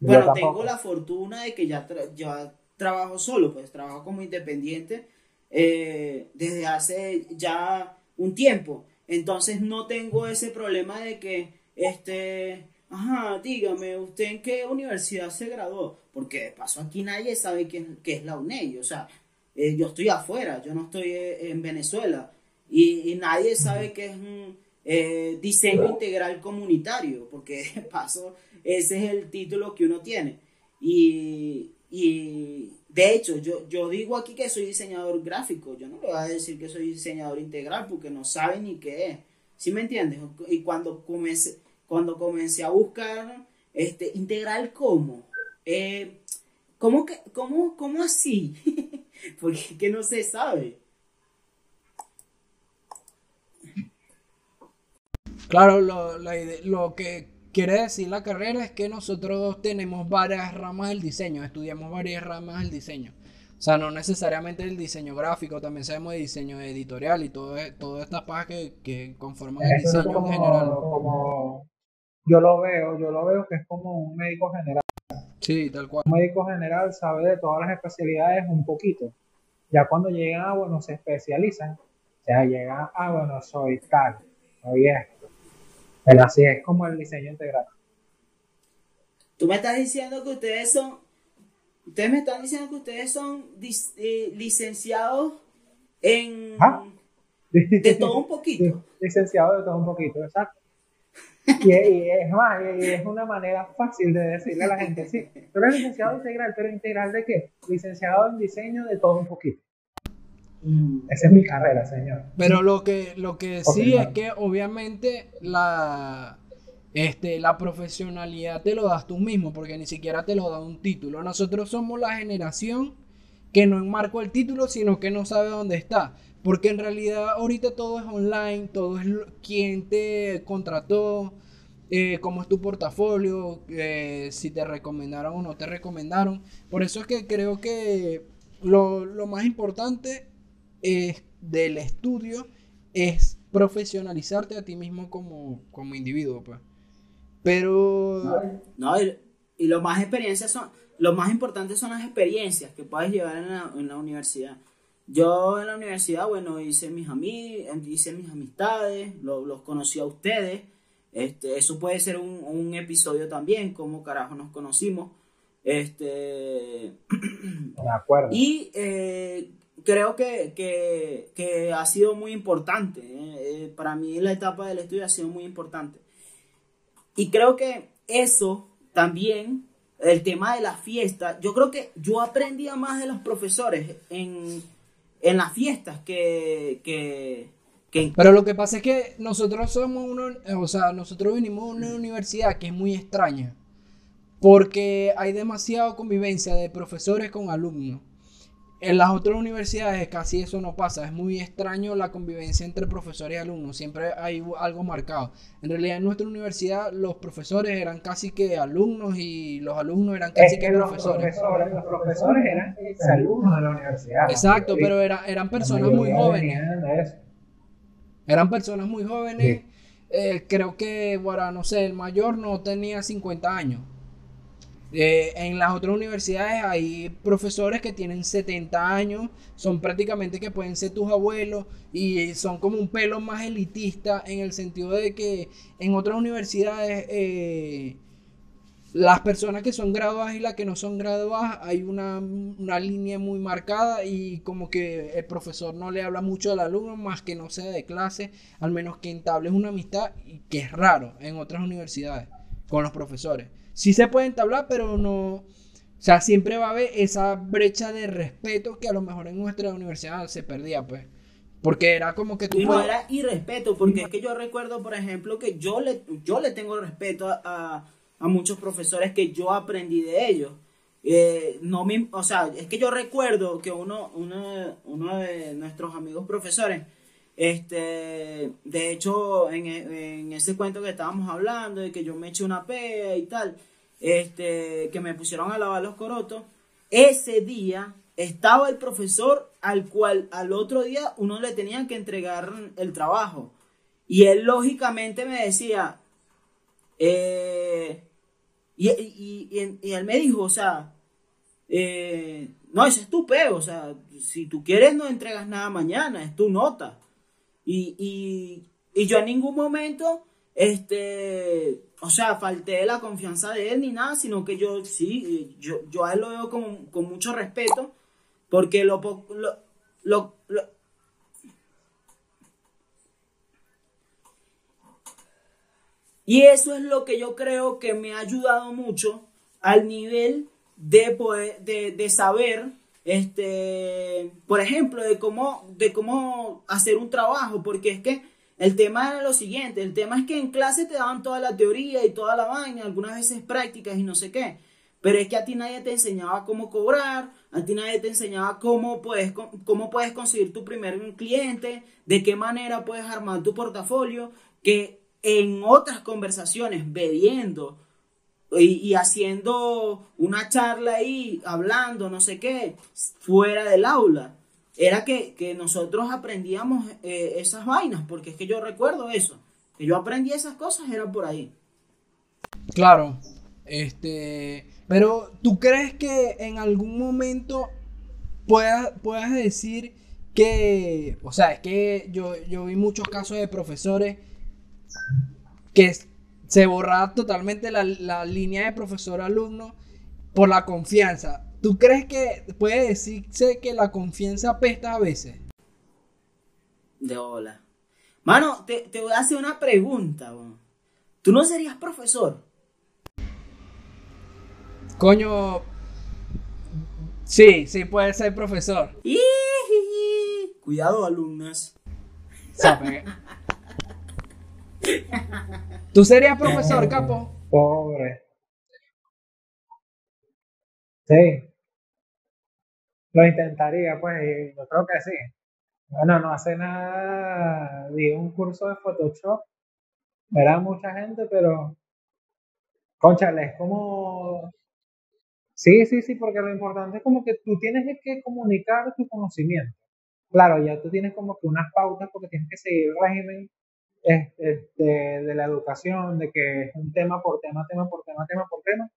bueno, tampoco. tengo la fortuna de que ya, tra- ya trabajo solo, pues trabajo como independiente eh, desde hace ya un tiempo. Entonces no tengo ese problema de que, este, ajá, dígame, ¿usted en qué universidad se graduó? Porque de paso aquí nadie sabe quién, qué es la UNED, o sea, eh, yo estoy afuera, yo no estoy eh, en Venezuela y, y nadie sabe qué es un eh, diseño integral comunitario, porque (laughs) de paso ese es el título que uno tiene. Y, y de hecho, yo, yo digo aquí que soy diseñador gráfico, yo no le voy a decir que soy diseñador integral porque no saben ni qué es. ¿Sí me entiendes? Y cuando comencé, cuando comencé a buscar este, integral cómo, eh, ¿cómo, que, cómo, cómo así? (laughs) porque es que no se sabe. Claro, lo, la lo que quiere decir la carrera es que nosotros tenemos varias ramas del diseño, estudiamos varias ramas del diseño. O sea, no necesariamente el diseño gráfico, también sabemos de diseño editorial y todo, e- todas estas pajas que, que conforman el Eso diseño en general. como yo lo veo, yo lo veo que es como un médico general. Sí, tal cual. Un médico general sabe de todas las especialidades un poquito. Ya cuando llegan a, bueno, se especializan. O sea, llegan a, bueno, soy tal, soy esto. Así es como el diseño integral. Tú me estás diciendo que ustedes son, ustedes me están diciendo que ustedes son eh, licenciados en ¿Ah? de todo un poquito. (laughs) Licenciado de todo un poquito, exacto. Y, y es más, y es una manera fácil de decirle a la gente, sí, tú eres licenciado integral, pero integral de qué? Licenciado en diseño de todo un poquito. Esa es mi carrera, señor. Pero lo que, lo que sí es que obviamente la, este, la profesionalidad te lo das tú mismo, porque ni siquiera te lo da un título. Nosotros somos la generación que no enmarcó el título, sino que no sabe dónde está. Porque en realidad ahorita todo es online, todo es lo- quién te contrató, eh, cómo es tu portafolio, eh, si te recomendaron o no te recomendaron. Por eso es que creo que lo, lo más importante es del estudio es profesionalizarte a ti mismo como, como individuo, pues. Pero No, y, y lo más experiencias son, lo más importante son las experiencias que puedes llevar en la, en la universidad. Yo en la universidad, bueno, hice mis ami hice mis amistades, lo- los conocí a ustedes. Este, eso puede ser un, un episodio también, cómo carajo nos conocimos. Este, De acuerdo. y eh, creo que, que- que ha sido muy importante. eh, eh, para mí la etapa del estudio ha sido muy importante. Y creo que eso también, el tema de la fiesta, yo creo que yo aprendía más de los profesores en, en las fiestas que, que, que Pero lo que pasa es que nosotros somos uno, o sea, nosotros venimos de una universidad que es muy extraña, porque hay demasiada convivencia de profesores con alumnos. En las otras universidades casi eso no pasa, es muy extraño la convivencia entre profesores y alumnos, siempre hay algo marcado. En realidad en nuestra universidad los profesores eran casi que alumnos y los alumnos eran Es casi que que los profesores. profesores, los profesores eran exalumnos de la universidad. Exacto, Sí. pero era- eran personas muy jóvenes. Eran personas muy jóvenes. Sí. eh, creo que, bueno, no sé, el mayor no tenía 50 años. Eh, en las otras universidades hay profesores que tienen 70 años, son prácticamente que pueden ser tus abuelos y son como un pelo más elitista en el sentido de que en otras universidades eh, las personas que son graduadas y las que no son graduadas hay una, una línea muy marcada y como que el profesor no le habla mucho al alumno más que no sea de clase, al menos que entables una amistad y que es raro en otras universidades con los profesores. Sí se puede entablar, pero no, o sea, siempre va a haber esa brecha de respeto que a lo mejor en nuestra universidad se perdía, pues. Porque era como que tú no puedes- era irrespeto, porque es que yo recuerdo, por ejemplo, que yo le, yo le tengo respeto a, a- a muchos profesores que yo aprendí de ellos. Eh, no me, o sea, es que yo recuerdo que uno, uno, uno de nuestros amigos profesores, este, de hecho, en, e- en ese cuento que estábamos hablando, de que yo me eché una pea y tal, este, que me pusieron a lavar los corotos, ese día estaba el profesor al cual al otro día uno le tenía que entregar el trabajo. Y él lógicamente me decía, eh, y, y- y- y él me dijo, o sea, eh, no, ese es tu peo, o sea, si tú quieres no entregas nada mañana, es tu nota. Y, y yo en ningún momento, este, o sea, falté la confianza de él ni nada, sino que yo sí, yo, yo a él lo veo con, con mucho respeto, porque lo, lo, lo, lo- Y eso es lo que yo creo que me ha ayudado mucho al nivel de poder, de, de saber, este, por ejemplo, de cómo, de cómo hacer un trabajo, porque es que el tema era lo siguiente, el tema es que en clase te daban toda la teoría y toda la vaina, algunas veces prácticas y no sé qué, pero es que a ti nadie te enseñaba cómo cobrar, a ti nadie te enseñaba cómo puedes, cómo puedes conseguir tu primer cliente, de qué manera puedes armar tu portafolio, que en otras conversaciones, bebiendo y, haciendo una charla ahí, hablando, no sé qué, fuera del aula, era que, que nosotros aprendíamos eh, esas vainas, porque es que yo recuerdo eso, que yo aprendí esas cosas, era por ahí. Claro. Este. Pero, ¿tú crees que en algún momento puedas, puedas decir que. O sea, es que yo, yo vi muchos casos de profesores que se borraba totalmente la, la línea de profesor-alumno por la confianza. ¿Tú crees que puede decirse que la confianza apesta a veces? De hola. Mano, te, te voy a hacer una pregunta. ¿Tú no serías profesor? Coño. Sí, sí puede ser profesor. Cuidado, alumnas. (laughs) ¿Tú serías profesor, capo? Pobre. Sí. Lo intentaría, pues, y yo creo que sí. Bueno, no hace nada, di un curso de Photoshop, era mucha gente, pero, cónchale, es como, sí, sí, sí, porque lo importante es como que tú tienes que comunicar tu conocimiento. Claro, ya tú tienes como que unas pautas porque tienes que seguir el régimen este, de la educación, de que es un tema por tema, tema por tema, tema por tema.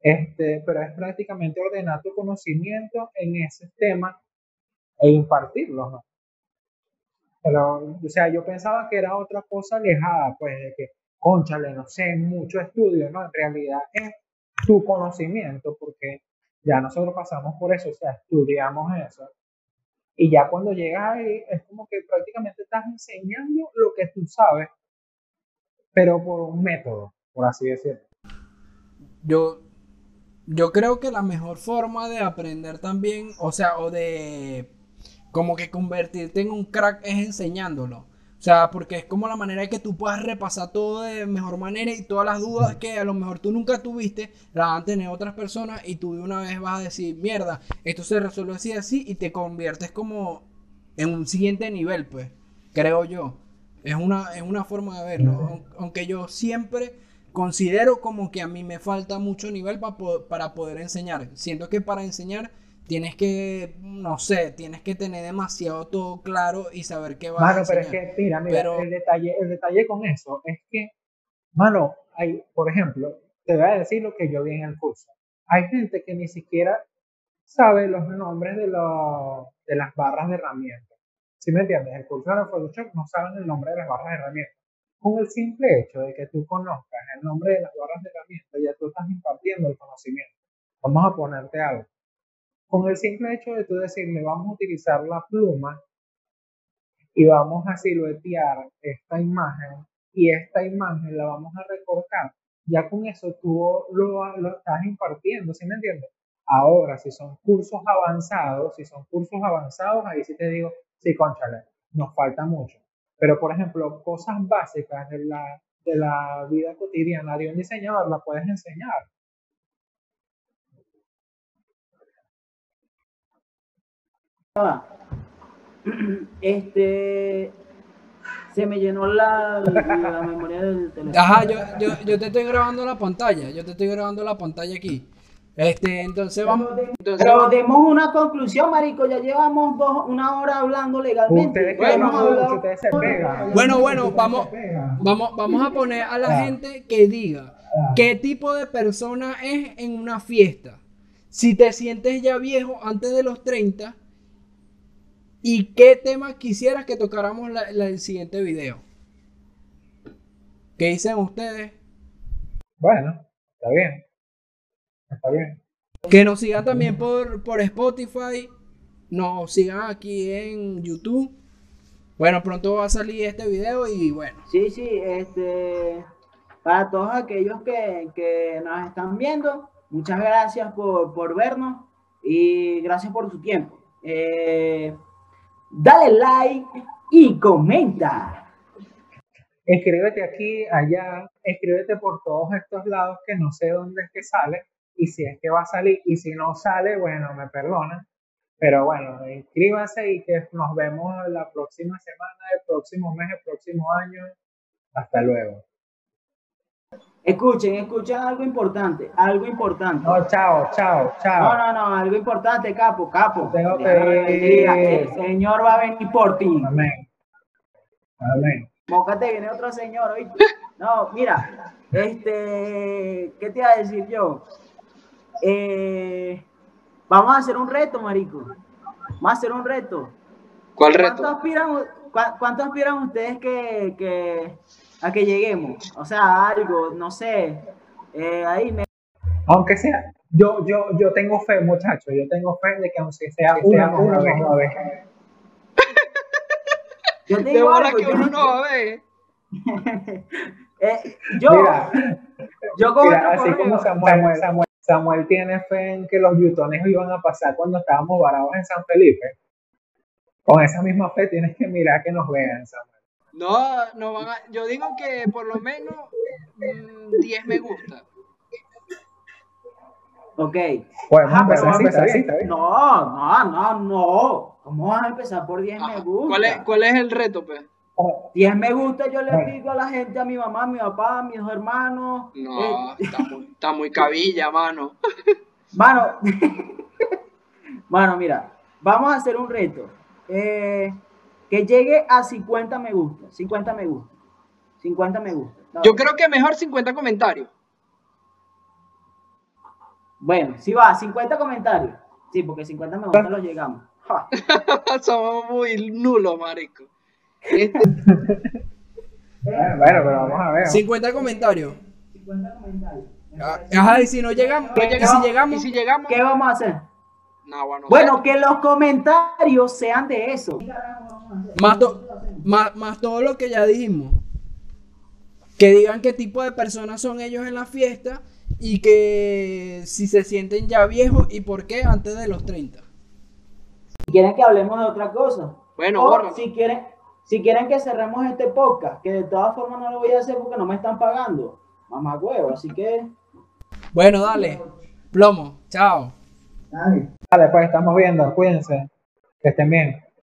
Este, pero es prácticamente ordenar tu conocimiento en ese tema e impartirlo, ¿no? Pero, o sea, yo pensaba que era otra cosa alejada, pues, de que, conchale, no sé, mucho estudio, ¿no? En realidad es tu conocimiento, porque ya nosotros pasamos por eso, o sea, estudiamos eso. Y ya cuando llegas ahí, es como que prácticamente estás enseñando lo que tú sabes, pero por un método, por así decirlo. Yo, yo creo que la mejor forma de aprender también, o sea, o de como que convertirte en un crack es enseñándolo. O sea, porque es como la manera de que tú puedas repasar todo de mejor manera y todas las dudas que a lo mejor tú nunca tuviste, las van a tener otras personas y tú de una vez vas a decir, mierda, esto se resuelve así así y te conviertes como en un siguiente nivel, pues, creo yo. Es una, es una forma de verlo. Aun- Aunque yo siempre considero como que a mí me falta mucho nivel pa po- para poder enseñar. Siento que para enseñar tienes que, no sé, tienes que tener demasiado todo claro y saber qué vas a Mano, pero es que, mira, mira, Pero- el, detalle, el detalle con eso es que, mano, hay, por ejemplo, te voy a decir lo que yo vi en el curso. Hay gente que ni siquiera sabe los nombres de, los- de las barras de herramientas. ¿Sí me entiendes? El curso de la Photoshop no saben el nombre de las barras de herramientas. Con el simple hecho de que tú conozcas el nombre de las barras de herramientas, ya tú estás impartiendo el conocimiento. Vamos a ponerte algo. Con el simple hecho de tú decirle, vamos a utilizar la pluma y vamos a siluetear esta imagen y esta imagen la vamos a recortar. Ya con eso tú lo, lo estás impartiendo, ¿sí me entiendes? Ahora, si son cursos avanzados, si son cursos avanzados, ahí sí te digo, sí, conchale, nos falta mucho. Pero, por ejemplo, cosas básicas de la, de la vida cotidiana de un diseñador la puedes enseñar. Este. Se me llenó la, la memoria del teléfono. Ajá, yo, yo, yo te estoy grabando la pantalla, yo te estoy grabando la pantalla aquí. Este, entonces vamos, entonces Pero demos una conclusión, marico. Ya llevamos dos, una hora hablando legalmente. Ustedes hablado- ustedes se pegan. Bueno, bueno, vamos-. Vamos, vamos a poner a la gente que diga qué tipo de persona es en una fiesta. Si te sientes ya viejo antes de los 30 ¿Y qué tema quisieras que tocáramos la- la- el siguiente video? ¿Qué dicen ustedes? Bueno, está bien. Está bien. Que nos sigan también por, por Spotify. Nos sigan aquí en YouTube. Bueno, pronto va a salir este video y bueno. Sí, sí, este, para todos aquellos que, que nos están viendo, muchas gracias por, por vernos y gracias por su tiempo. Eh, dale like y comenta. Escríbete aquí, allá, escríbete por todos estos lados que no sé dónde es que sale y si es que va a salir y si no sale, bueno, me perdonan. Pero bueno, inscríbanse y que nos vemos la próxima semana, el próximo mes, el próximo año. Hasta luego. Escuchen, escuchen algo importante, algo importante. No, chao, chao, chao. No, no, no, algo importante, capo, capo. Tengo que. El Señor va a venir por ti. Amén. Amén. Mócate, viene otro señor, ¿oíste? No, mira, este, ¿qué te iba a decir yo? Eh, vamos a hacer un reto, marico. Vamos a hacer un reto. ¿Cuál ¿Cuánto aspiran, cuánto aspiran ustedes que, que- a que lleguemos? O sea, algo, no sé. eh, ahí me... Aunque sea, yo, yo, yo tengo fe, muchachos, yo tengo fe de que aunque sea una, una vez, una vez. Yo te De digo algo, que yo- uno no va a ver. eh, yo, Mira, yo con mira, otro así como Samuel, Samuel, Samuel tiene fe en que los yutones iban a pasar cuando estábamos varados en San Felipe. Con esa misma fe tienes que mirar que nos vean, Samuel. No, no van a, yo digo que por lo menos mm, 10 me gusta. Ok. Empezar vamos a está bien, está bien. No, no, no, no. ¿Cómo vas a empezar por 10 me gusta? ¿Cuál es, ¿Cuál es el reto, pues? 10 me gusta, yo le digo a la gente, a mi mamá, a mi papá, a mis dos hermanos. No, eh, está muy, está muy cabilla, mano. (laughs) mano, (laughs) mano, mira, vamos a hacer un reto. Eh, que llegue a 50 me gusta. 50 me gusta. 50 me gusta. No, Yo creo que mejor 50 comentarios. Bueno, sí va, 50 comentarios. Sí, porque 50 me gusta los llegamos. Ja. (laughs) Somos muy nulos, marico. Este, Bueno, bueno, pero vamos a ver. 50 comentarios. 50 comentarios. Ajá, y si no llegamos, ¿Qué- y qué si llegamos, y si llegamos, ¿Qué vamos a hacer? no, bueno, Bueno, que los comentarios sean de eso. Más, to- más, más todo lo que ya dijimos. Que digan qué tipo de personas son ellos en la fiesta y que si se sienten ya viejos y por qué antes de los 30. Si quieren que hablemos de otra cosa. Bueno, o si quieren, si quieren que cerremos este podcast, que de todas formas no lo voy a hacer porque no me están pagando. Mamá huevo, así que. Bueno, dale. Plomo, chao. Dale. Pues estamos viendo, cuídense. Que estén bien.